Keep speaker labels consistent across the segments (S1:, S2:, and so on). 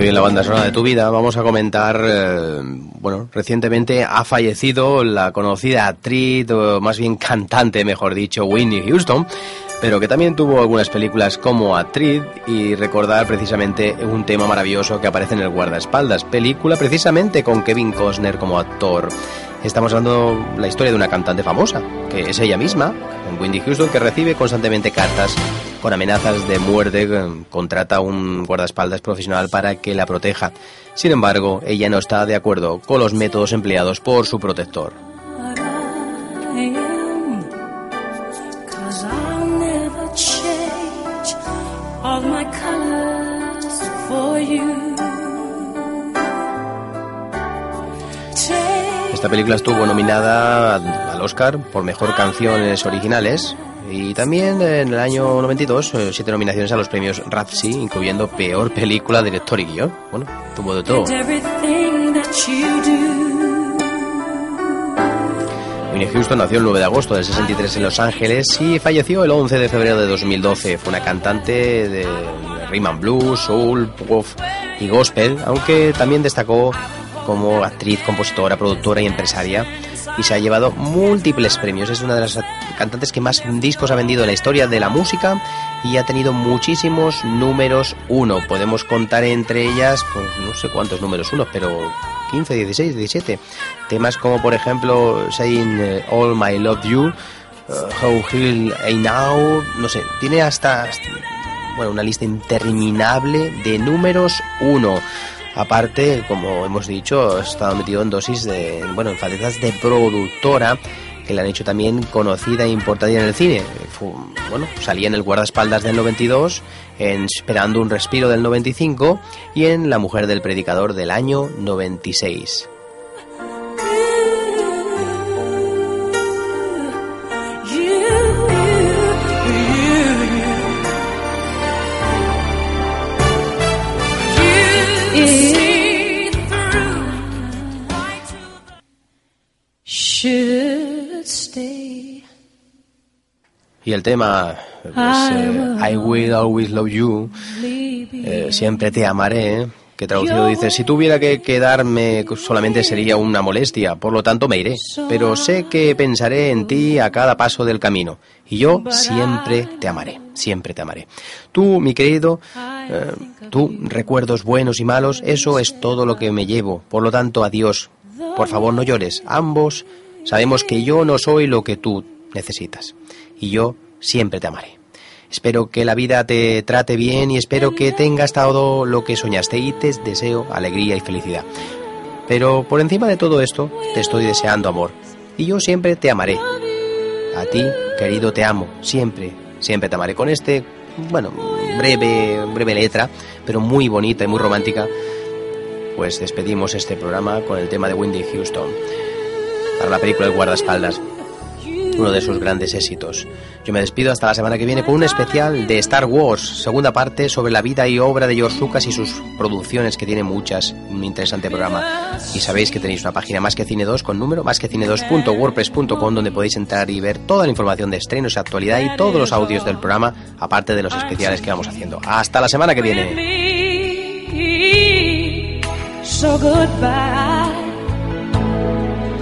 S1: Hoy en la banda sonora de tu vida vamos a comentar, eh, bueno, recientemente ha fallecido la conocida actriz, o más bien cantante, mejor dicho, Whitney Houston, pero que también tuvo algunas películas como actriz y recordar precisamente un tema maravilloso que aparece en el guardaespaldas, película precisamente con Kevin Costner como actor. Estamos hablando la historia de una cantante famosa, que es ella misma, Wendy Houston, que recibe constantemente cartas con amenazas de muerte, eh, contrata a un guardaespaldas profesional para que la proteja. Sin embargo, ella no está de acuerdo con los métodos empleados por su protector. Esta película estuvo nominada al Oscar por Mejor Canciones Originales y también en el año 92 eh, siete nominaciones a los premios Razzie, incluyendo Peor Película, Director y Guión. Bueno, tuvo de todo. Winnie Houston nació el 9 de agosto del 63 en Los Ángeles y falleció el 11 de febrero de 2012. Fue una cantante de rhythm blues, soul, pop y gospel, aunque también destacó como actriz, compositora, productora y empresaria y se ha llevado múltiples premios. Es una de las cantantes que más discos ha vendido en la historia de la música y ha tenido muchísimos números uno. Podemos contar entre ellas, pues no sé cuántos números uno, pero 15, 16, 17. Temas como por ejemplo Saying eh, All My Love You, uh, How Heal I Now, no sé, tiene hasta, bueno, una lista interminable de números uno. Aparte, como hemos dicho, ha estado metido en dosis de, bueno, en facetas de productora que le han hecho también conocida e importante en el cine. bueno, salía en el guardaespaldas del 92, en Esperando un respiro del 95 y en La mujer del predicador del año 96. Y el tema, pues, eh, I will always love you, eh, siempre te amaré, que traducido dice, si tuviera que quedarme solamente sería una molestia, por lo tanto me iré, pero sé que pensaré en ti a cada paso del camino, y yo siempre te amaré, siempre te amaré. Tú, mi querido, eh, tú, recuerdos buenos y malos, eso es todo lo que me llevo, por lo tanto, adiós, por favor no llores, ambos sabemos que yo no soy lo que tú necesitas y yo siempre te amaré. Espero que la vida te trate bien y espero que tengas todo lo que soñaste y te deseo alegría y felicidad. Pero por encima de todo esto, te estoy deseando amor y yo siempre te amaré. A ti, querido, te amo, siempre, siempre te amaré. Con este, bueno, breve, breve letra, pero muy bonita y muy romántica, pues despedimos este programa con el tema de Wendy Houston para la película El guardaespaldas uno de sus grandes éxitos. Yo me despido hasta la semana que viene con un especial de Star Wars, segunda parte sobre la vida y obra de George Lucas y sus producciones, que tiene muchas, un interesante programa. Y sabéis que tenéis una página más que cine 2 con número más que cine 2.wordpress.com donde podéis entrar y ver toda la información de estrenos y actualidad y todos los audios del programa, aparte de los especiales que vamos haciendo. Hasta la semana que viene.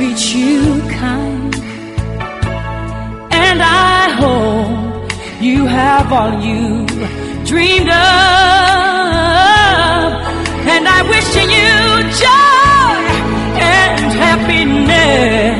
S2: Life treats you kind. And I hope you have all you dreamed of. And I wish you joy and happiness.